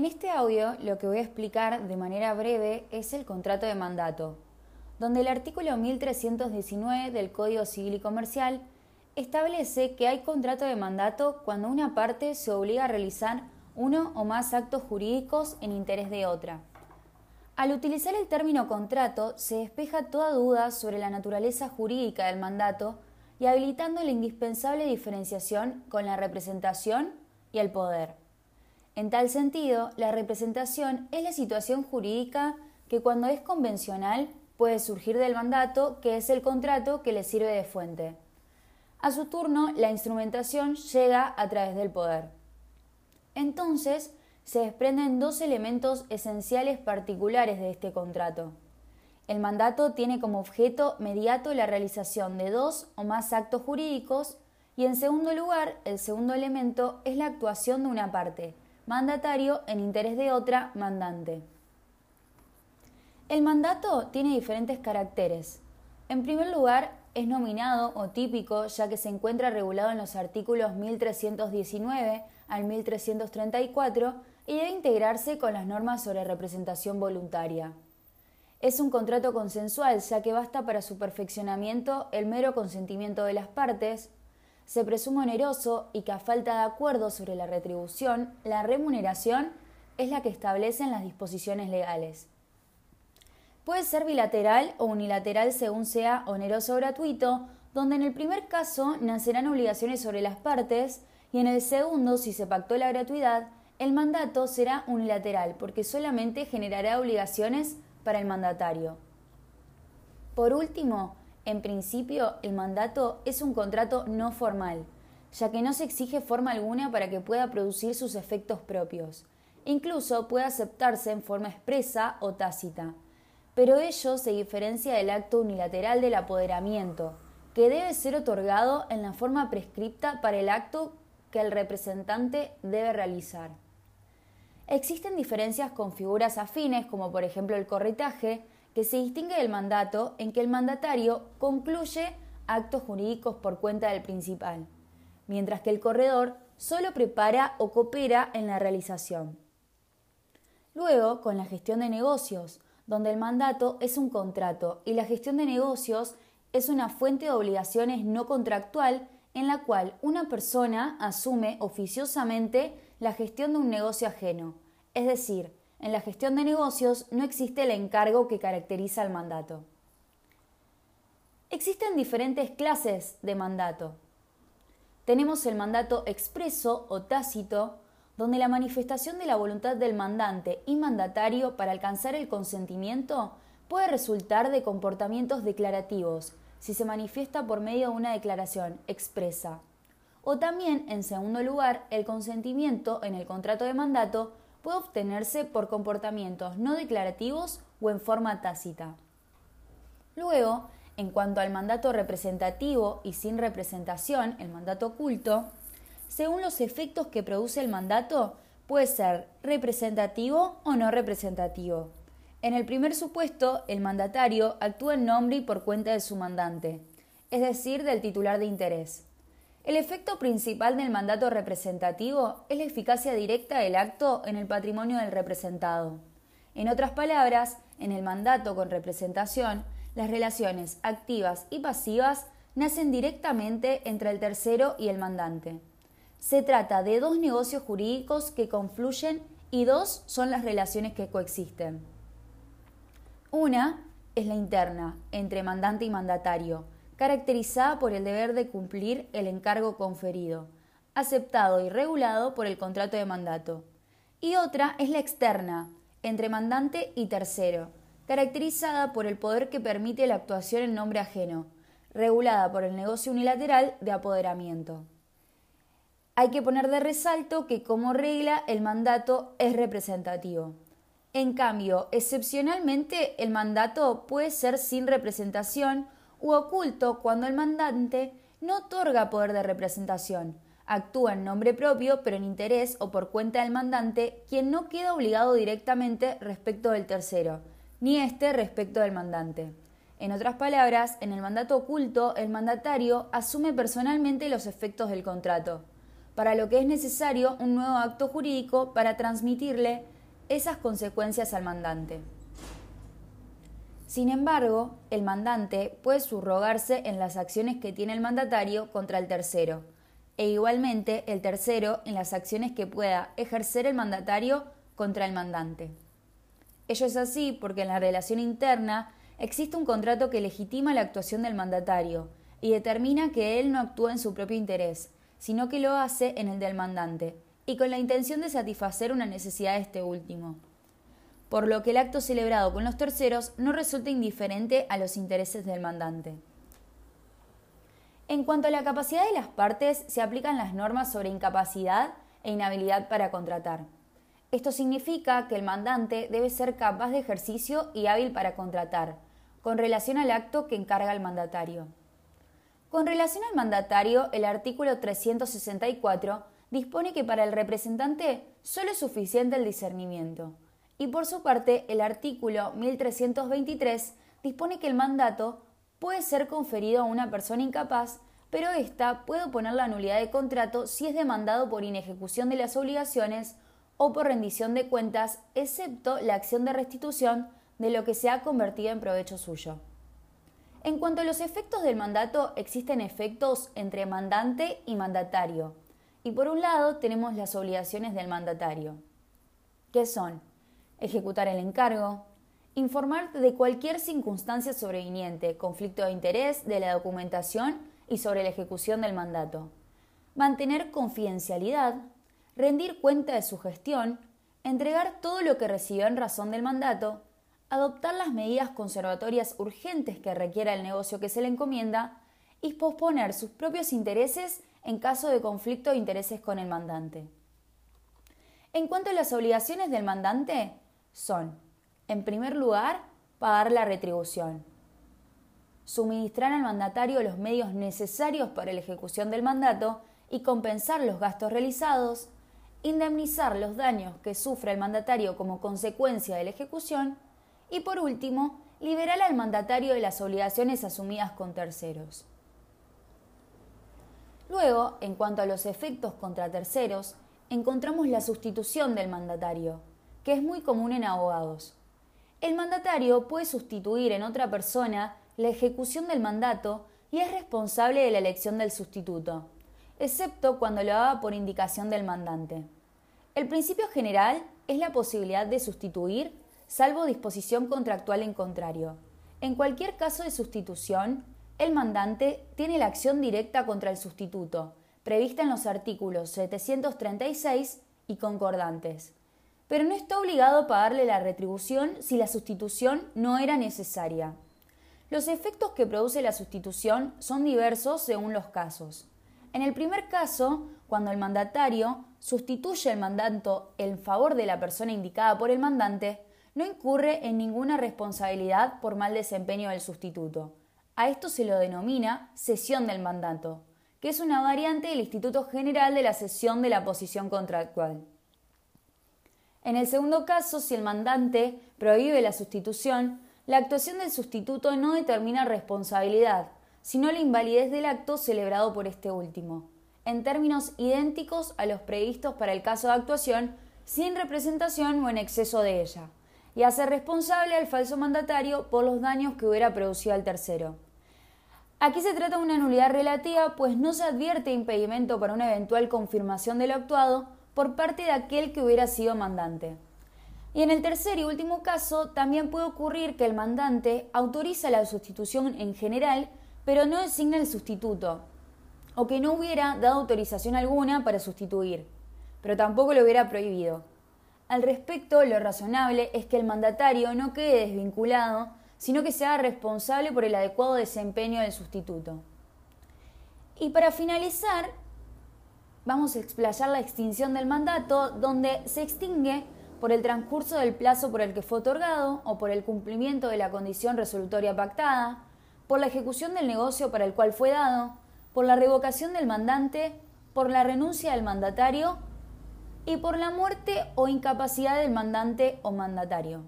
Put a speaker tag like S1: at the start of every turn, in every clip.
S1: En este audio lo que voy a explicar de manera breve es el contrato de mandato, donde el artículo 1319 del Código Civil y Comercial establece que hay contrato de mandato cuando una parte se obliga a realizar uno o más actos jurídicos en interés de otra. Al utilizar el término contrato se despeja toda duda sobre la naturaleza jurídica del mandato y habilitando la indispensable diferenciación con la representación y el poder. En tal sentido, la representación es la situación jurídica que cuando es convencional puede surgir del mandato, que es el contrato que le sirve de fuente. A su turno, la instrumentación llega a través del poder. Entonces, se desprenden dos elementos esenciales particulares de este contrato. El mandato tiene como objeto mediato la realización de dos o más actos jurídicos y en segundo lugar, el segundo elemento es la actuación de una parte, mandatario en interés de otra, mandante. El mandato tiene diferentes caracteres. En primer lugar, es nominado o típico ya que se encuentra regulado en los artículos 1319 al 1334 y debe integrarse con las normas sobre representación voluntaria. Es un contrato consensual, ya que basta para su perfeccionamiento el mero consentimiento de las partes, se presume oneroso y que a falta de acuerdo sobre la retribución, la remuneración es la que establecen las disposiciones legales. Puede ser bilateral o unilateral según sea oneroso o gratuito, donde en el primer caso nacerán obligaciones sobre las partes y en el segundo, si se pactó la gratuidad, el mandato será unilateral porque solamente generará obligaciones para el mandatario. Por último, en principio, el mandato es un contrato no formal, ya que no se exige forma alguna para que pueda producir sus efectos propios. Incluso puede aceptarse en forma expresa o tácita. Pero ello se diferencia del acto unilateral del apoderamiento, que debe ser otorgado en la forma prescripta para el acto que el representante debe realizar. Existen diferencias con figuras afines, como por ejemplo el corretaje, que se distingue del mandato en que el mandatario concluye actos jurídicos por cuenta del principal, mientras que el corredor solo prepara o coopera en la realización. Luego, con la gestión de negocios, donde el mandato es un contrato y la gestión de negocios es una fuente de obligaciones no contractual en la cual una persona asume oficiosamente la gestión de un negocio ajeno, es decir, en la gestión de negocios no existe el encargo que caracteriza al mandato. Existen diferentes clases de mandato. Tenemos el mandato expreso o tácito, donde la manifestación de la voluntad del mandante y mandatario para alcanzar el consentimiento puede resultar de comportamientos declarativos, si se manifiesta por medio de una declaración expresa. O también, en segundo lugar, el consentimiento en el contrato de mandato puede obtenerse por comportamientos no declarativos o en forma tácita. Luego, en cuanto al mandato representativo y sin representación, el mandato oculto, según los efectos que produce el mandato, puede ser representativo o no representativo. En el primer supuesto, el mandatario actúa en nombre y por cuenta de su mandante, es decir, del titular de interés. El efecto principal del mandato representativo es la eficacia directa del acto en el patrimonio del representado. En otras palabras, en el mandato con representación, las relaciones activas y pasivas nacen directamente entre el tercero y el mandante. Se trata de dos negocios jurídicos que confluyen y dos son las relaciones que coexisten. Una es la interna, entre mandante y mandatario, caracterizada por el deber de cumplir el encargo conferido, aceptado y regulado por el contrato de mandato. Y otra es la externa, entre mandante y tercero, caracterizada por el poder que permite la actuación en nombre ajeno, regulada por el negocio unilateral de apoderamiento. Hay que poner de resalto que como regla el mandato es representativo. En cambio, excepcionalmente el mandato puede ser sin representación u oculto cuando el mandante no otorga poder de representación, actúa en nombre propio pero en interés o por cuenta del mandante, quien no queda obligado directamente respecto del tercero, ni éste respecto del mandante. En otras palabras, en el mandato oculto, el mandatario asume personalmente los efectos del contrato. para lo que es necesario un nuevo acto jurídico para transmitirle esas consecuencias al mandante. Sin embargo, el mandante puede subrogarse en las acciones que tiene el mandatario contra el tercero, e igualmente el tercero en las acciones que pueda ejercer el mandatario contra el mandante. Ello es así porque en la relación interna existe un contrato que legitima la actuación del mandatario y determina que él no actúa en su propio interés, sino que lo hace en el del mandante, y con la intención de satisfacer una necesidad de este último por lo que el acto celebrado con los terceros no resulta indiferente a los intereses del mandante. En cuanto a la capacidad de las partes, se aplican las normas sobre incapacidad e inhabilidad para contratar. Esto significa que el mandante debe ser capaz de ejercicio y hábil para contratar, con relación al acto que encarga el mandatario. Con relación al mandatario, el artículo 364 dispone que para el representante solo es suficiente el discernimiento, y por su parte, el artículo 1323 dispone que el mandato puede ser conferido a una persona incapaz, pero ésta puede oponer la nulidad de contrato si es demandado por inejecución de las obligaciones o por rendición de cuentas, excepto la acción de restitución de lo que se ha convertido en provecho suyo. En cuanto a los efectos del mandato, existen efectos entre mandante y mandatario. Y por un lado tenemos las obligaciones del mandatario, que son ejecutar el encargo, informar de cualquier circunstancia sobreviniente, conflicto de interés, de la documentación y sobre la ejecución del mandato, mantener confidencialidad, rendir cuenta de su gestión, entregar todo lo que recibió en razón del mandato, adoptar las medidas conservatorias urgentes que requiera el negocio que se le encomienda y posponer sus propios intereses en caso de conflicto de intereses con el mandante. En cuanto a las obligaciones del mandante, son, en primer lugar, pagar la retribución, suministrar al mandatario los medios necesarios para la ejecución del mandato y compensar los gastos realizados, indemnizar los daños que sufre el mandatario como consecuencia de la ejecución y, por último, liberar al mandatario de las obligaciones asumidas con terceros. Luego, en cuanto a los efectos contra terceros, encontramos la sustitución del mandatario, que es muy común en abogados. El mandatario puede sustituir en otra persona la ejecución del mandato y es responsable de la elección del sustituto, excepto cuando lo haga por indicación del mandante. El principio general es la posibilidad de sustituir, salvo disposición contractual en contrario. En cualquier caso de sustitución, el mandante tiene la acción directa contra el sustituto, prevista en los artículos 736 y concordantes pero no está obligado a pagarle la retribución si la sustitución no era necesaria. Los efectos que produce la sustitución son diversos según los casos. En el primer caso, cuando el mandatario sustituye el mandato en favor de la persona indicada por el mandante, no incurre en ninguna responsabilidad por mal desempeño del sustituto. A esto se lo denomina cesión del mandato, que es una variante del Instituto General de la cesión de la posición contractual. En el segundo caso, si el mandante prohíbe la sustitución, la actuación del sustituto no determina responsabilidad, sino la invalidez del acto celebrado por este último, en términos idénticos a los previstos para el caso de actuación sin representación o en exceso de ella, y hace responsable al falso mandatario por los daños que hubiera producido al tercero. Aquí se trata de una nulidad relativa, pues no se advierte impedimento para una eventual confirmación de lo actuado, por parte de aquel que hubiera sido mandante. Y en el tercer y último caso, también puede ocurrir que el mandante autoriza la sustitución en general, pero no designa el sustituto, o que no hubiera dado autorización alguna para sustituir, pero tampoco lo hubiera prohibido. Al respecto, lo razonable es que el mandatario no quede desvinculado, sino que sea responsable por el adecuado desempeño del sustituto. Y para finalizar, vamos a explayar la extinción del mandato, donde se extingue por el transcurso del plazo por el que fue otorgado o por el cumplimiento de la condición resolutoria pactada, por la ejecución del negocio para el cual fue dado, por la revocación del mandante, por la renuncia del mandatario y por la muerte o incapacidad del mandante o mandatario.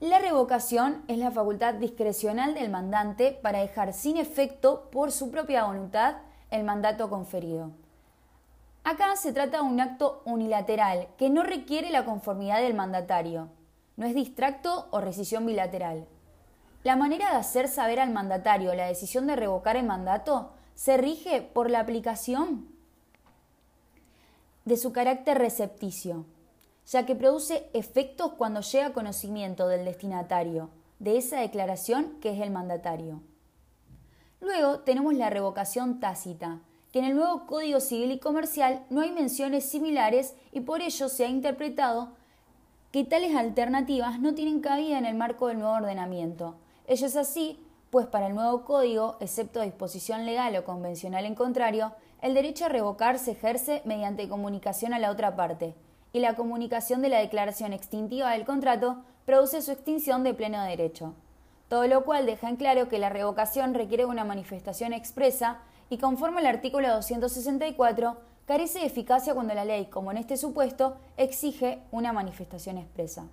S1: La revocación es la facultad discrecional del mandante para dejar sin efecto por su propia voluntad el mandato conferido. Acá se trata de un acto unilateral que no requiere la conformidad del mandatario. No es distracto o rescisión bilateral. La manera de hacer saber al mandatario la decisión de revocar el mandato se rige por la aplicación de su carácter recepticio, ya que produce efectos cuando llega conocimiento del destinatario de esa declaración que es el mandatario. Luego tenemos la revocación tácita, que en el nuevo Código Civil y Comercial no hay menciones similares y por ello se ha interpretado que tales alternativas no tienen cabida en el marco del nuevo ordenamiento. Ello es así, pues para el nuevo código, excepto disposición legal o convencional en contrario, el derecho a revocar se ejerce mediante comunicación a la otra parte, y la comunicación de la declaración extintiva del contrato produce su extinción de pleno derecho. Todo lo cual deja en claro que la revocación requiere una manifestación expresa y conforme al artículo 264, carece de eficacia cuando la ley, como en este supuesto, exige una manifestación expresa.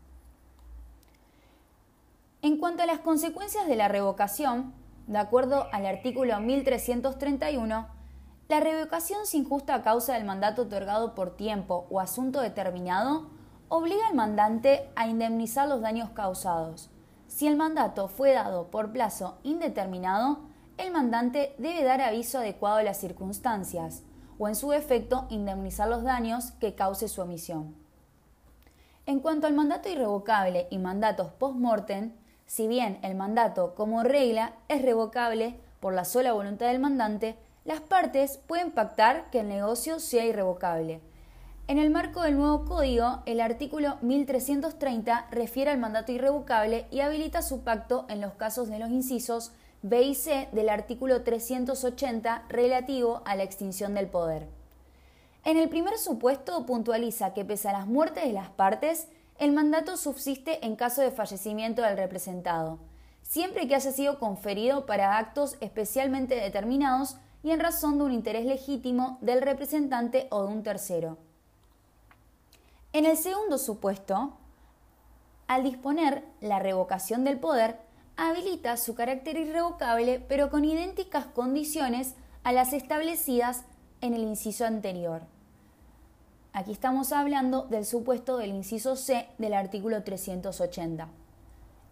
S1: En cuanto a las consecuencias de la revocación, de acuerdo al artículo 1331, la revocación sin justa causa del mandato otorgado por tiempo o asunto determinado obliga al mandante a indemnizar los daños causados. Si el mandato fue dado por plazo indeterminado, el mandante debe dar aviso adecuado a las circunstancias, o en su defecto indemnizar los daños que cause su omisión. En cuanto al mandato irrevocable y mandatos post-mortem, si bien el mandato como regla es revocable por la sola voluntad del mandante, las partes pueden pactar que el negocio sea irrevocable. En el marco del nuevo código, el artículo 1330 refiere al mandato irrevocable y habilita su pacto en los casos de los incisos B y C del artículo 380 relativo a la extinción del poder. En el primer supuesto puntualiza que pese a las muertes de las partes, el mandato subsiste en caso de fallecimiento del representado, siempre que haya sido conferido para actos especialmente determinados y en razón de un interés legítimo del representante o de un tercero. En el segundo supuesto, al disponer la revocación del poder, habilita su carácter irrevocable, pero con idénticas condiciones a las establecidas en el inciso anterior. Aquí estamos hablando del supuesto del inciso C del artículo 380.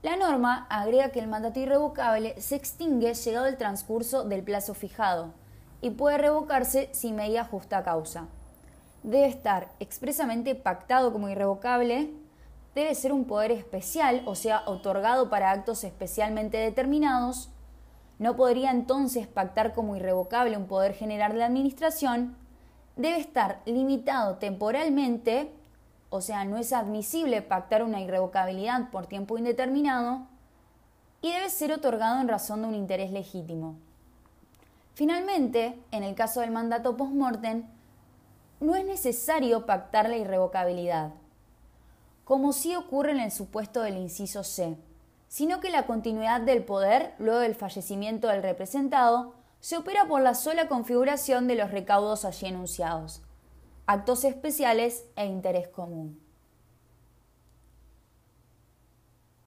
S1: La norma agrega que el mandato irrevocable se extingue llegado el transcurso del plazo fijado y puede revocarse sin medida justa causa. Debe estar expresamente pactado como irrevocable debe ser un poder especial, o sea, otorgado para actos especialmente determinados, no podría entonces pactar como irrevocable un poder general de la Administración, debe estar limitado temporalmente, o sea, no es admisible pactar una irrevocabilidad por tiempo indeterminado, y debe ser otorgado en razón de un interés legítimo. Finalmente, en el caso del mandato post-mortem, no es necesario pactar la irrevocabilidad como sí ocurre en el supuesto del inciso C, sino que la continuidad del poder luego del fallecimiento del representado se opera por la sola configuración de los recaudos allí enunciados, actos especiales e interés común.